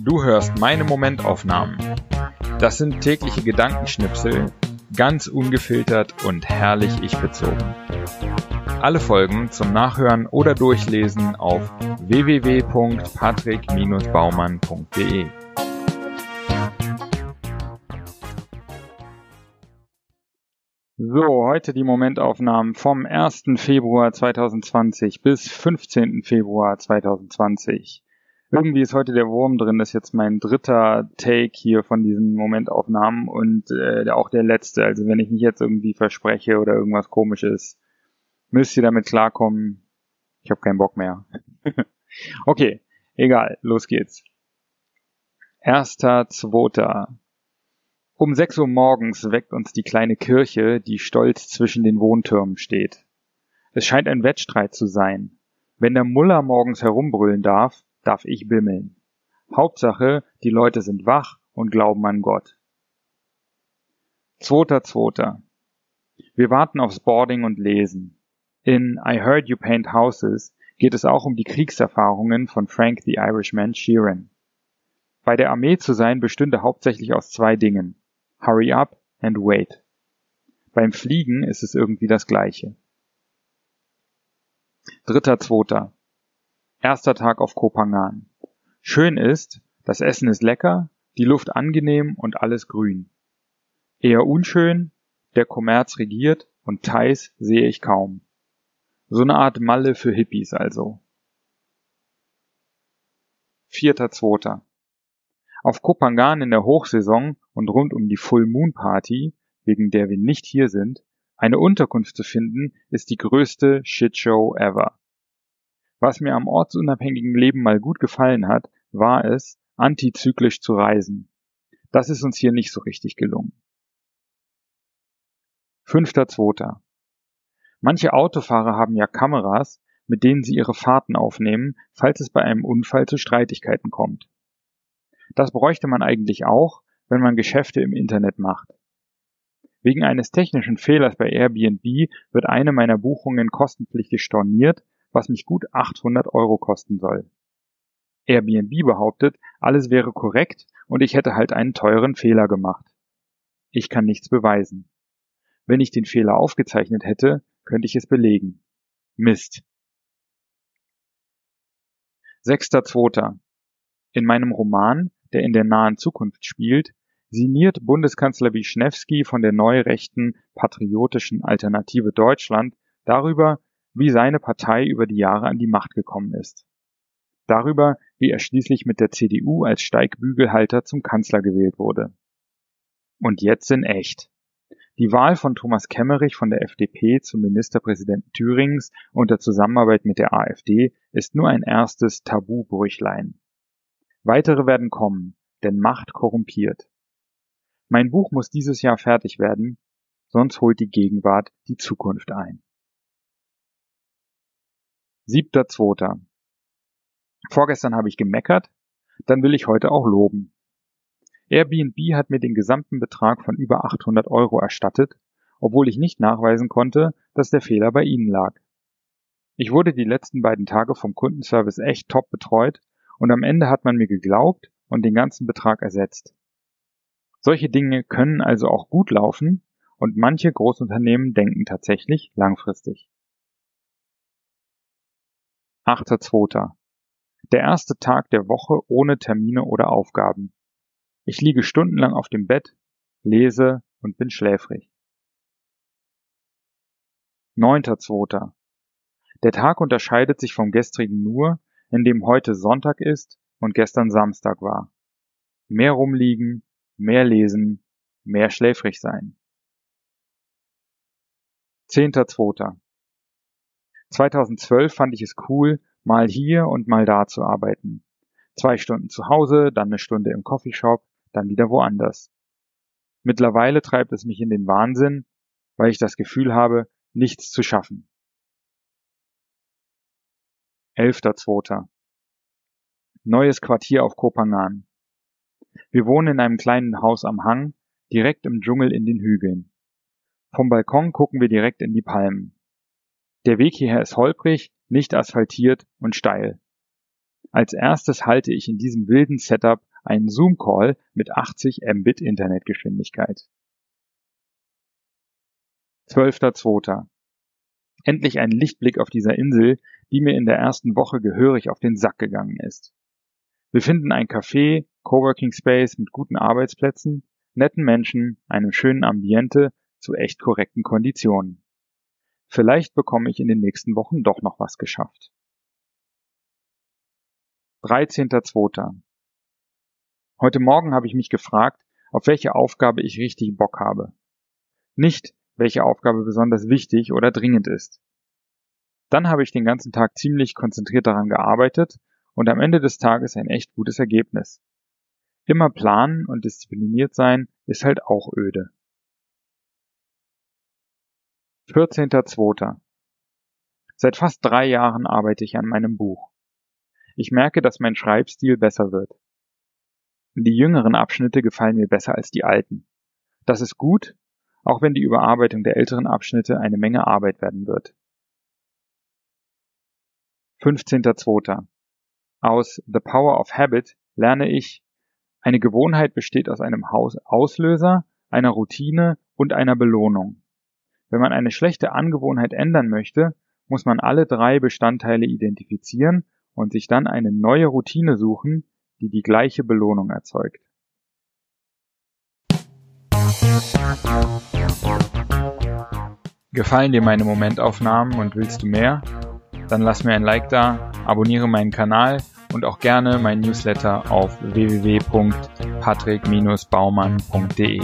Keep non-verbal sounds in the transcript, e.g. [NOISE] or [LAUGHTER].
Du hörst meine Momentaufnahmen. Das sind tägliche Gedankenschnipsel, ganz ungefiltert und herrlich ich bezogen. Alle Folgen zum Nachhören oder Durchlesen auf www.patrick-baumann.de. So, heute die Momentaufnahmen vom 1. Februar 2020 bis 15. Februar 2020. Irgendwie ist heute der Wurm drin, das ist jetzt mein dritter Take hier von diesen Momentaufnahmen und äh, auch der letzte. Also wenn ich mich jetzt irgendwie verspreche oder irgendwas komisches, müsst ihr damit klarkommen. Ich habe keinen Bock mehr. [LAUGHS] okay, egal, los geht's. Erster, zweiter. Um sechs Uhr morgens weckt uns die kleine Kirche, die stolz zwischen den Wohntürmen steht. Es scheint ein Wettstreit zu sein. Wenn der Muller morgens herumbrüllen darf, darf ich bimmeln. Hauptsache, die Leute sind wach und glauben an Gott. Zweiter, zweiter. Wir warten aufs Boarding und lesen. In I Heard You Paint Houses geht es auch um die Kriegserfahrungen von Frank the Irishman Sheeran. Bei der Armee zu sein bestünde hauptsächlich aus zwei Dingen. Hurry up and wait. Beim Fliegen ist es irgendwie das gleiche. Dritter, zweiter. Erster Tag auf Kopangan. Schön ist, das Essen ist lecker, die Luft angenehm und alles grün. Eher unschön, der Kommerz regiert und Thais sehe ich kaum. So eine Art Malle für Hippies also. Vierter Zweiter. Auf Kopangan in der Hochsaison und rund um die Full Moon Party, wegen der wir nicht hier sind, eine Unterkunft zu finden, ist die größte Shitshow ever. Was mir am ortsunabhängigen Leben mal gut gefallen hat, war es, antizyklisch zu reisen. Das ist uns hier nicht so richtig gelungen. Fünfter Zweiter. Manche Autofahrer haben ja Kameras, mit denen sie ihre Fahrten aufnehmen, falls es bei einem Unfall zu Streitigkeiten kommt. Das bräuchte man eigentlich auch, wenn man Geschäfte im Internet macht. Wegen eines technischen Fehlers bei Airbnb wird eine meiner Buchungen kostenpflichtig storniert was mich gut 800 Euro kosten soll. Airbnb behauptet, alles wäre korrekt und ich hätte halt einen teuren Fehler gemacht. Ich kann nichts beweisen. Wenn ich den Fehler aufgezeichnet hätte, könnte ich es belegen. Mist. Sechster Zweiter. In meinem Roman, der in der nahen Zukunft spielt, sinniert Bundeskanzler Wischnewski von der neurechten patriotischen Alternative Deutschland darüber, wie seine Partei über die Jahre an die Macht gekommen ist. Darüber, wie er schließlich mit der CDU als Steigbügelhalter zum Kanzler gewählt wurde. Und jetzt in echt. Die Wahl von Thomas Kemmerich von der FDP zum Ministerpräsidenten Thürings unter Zusammenarbeit mit der AfD ist nur ein erstes Tabubrüchlein. Weitere werden kommen, denn Macht korrumpiert. Mein Buch muss dieses Jahr fertig werden, sonst holt die Gegenwart die Zukunft ein. Siebter Zweiter. Vorgestern habe ich gemeckert, dann will ich heute auch loben. Airbnb hat mir den gesamten Betrag von über 800 Euro erstattet, obwohl ich nicht nachweisen konnte, dass der Fehler bei ihnen lag. Ich wurde die letzten beiden Tage vom Kundenservice echt top betreut und am Ende hat man mir geglaubt und den ganzen Betrag ersetzt. Solche Dinge können also auch gut laufen und manche Großunternehmen denken tatsächlich langfristig. 8.2. Der erste Tag der Woche ohne Termine oder Aufgaben. Ich liege stundenlang auf dem Bett, lese und bin schläfrig. 9.2. Der Tag unterscheidet sich vom gestrigen nur, indem heute Sonntag ist und gestern Samstag war. Mehr rumliegen, mehr lesen, mehr schläfrig sein. 10.2. 2012 fand ich es cool, mal hier und mal da zu arbeiten. Zwei Stunden zu Hause, dann eine Stunde im Coffeeshop, dann wieder woanders. Mittlerweile treibt es mich in den Wahnsinn, weil ich das Gefühl habe, nichts zu schaffen. 11.2. Neues Quartier auf Kopangan. Wir wohnen in einem kleinen Haus am Hang, direkt im Dschungel in den Hügeln. Vom Balkon gucken wir direkt in die Palmen. Der Weg hierher ist holprig, nicht asphaltiert und steil. Als erstes halte ich in diesem wilden Setup einen Zoom-Call mit 80 Mbit Internetgeschwindigkeit. 12.02. Endlich ein Lichtblick auf dieser Insel, die mir in der ersten Woche gehörig auf den Sack gegangen ist. Wir finden ein Café, Coworking Space mit guten Arbeitsplätzen, netten Menschen, einem schönen Ambiente zu echt korrekten Konditionen. Vielleicht bekomme ich in den nächsten Wochen doch noch was geschafft. 13.02. Heute Morgen habe ich mich gefragt, auf welche Aufgabe ich richtig Bock habe. Nicht, welche Aufgabe besonders wichtig oder dringend ist. Dann habe ich den ganzen Tag ziemlich konzentriert daran gearbeitet und am Ende des Tages ein echt gutes Ergebnis. Immer planen und diszipliniert sein ist halt auch öde. 14.02. Seit fast drei Jahren arbeite ich an meinem Buch. Ich merke, dass mein Schreibstil besser wird. Die jüngeren Abschnitte gefallen mir besser als die alten. Das ist gut, auch wenn die Überarbeitung der älteren Abschnitte eine Menge Arbeit werden wird. 15.02. Aus The Power of Habit lerne ich, eine Gewohnheit besteht aus einem Auslöser, einer Routine und einer Belohnung. Wenn man eine schlechte Angewohnheit ändern möchte, muss man alle drei Bestandteile identifizieren und sich dann eine neue Routine suchen, die die gleiche Belohnung erzeugt. Gefallen dir meine Momentaufnahmen und willst du mehr? Dann lass mir ein Like da, abonniere meinen Kanal und auch gerne mein Newsletter auf www.patrick-baumann.de.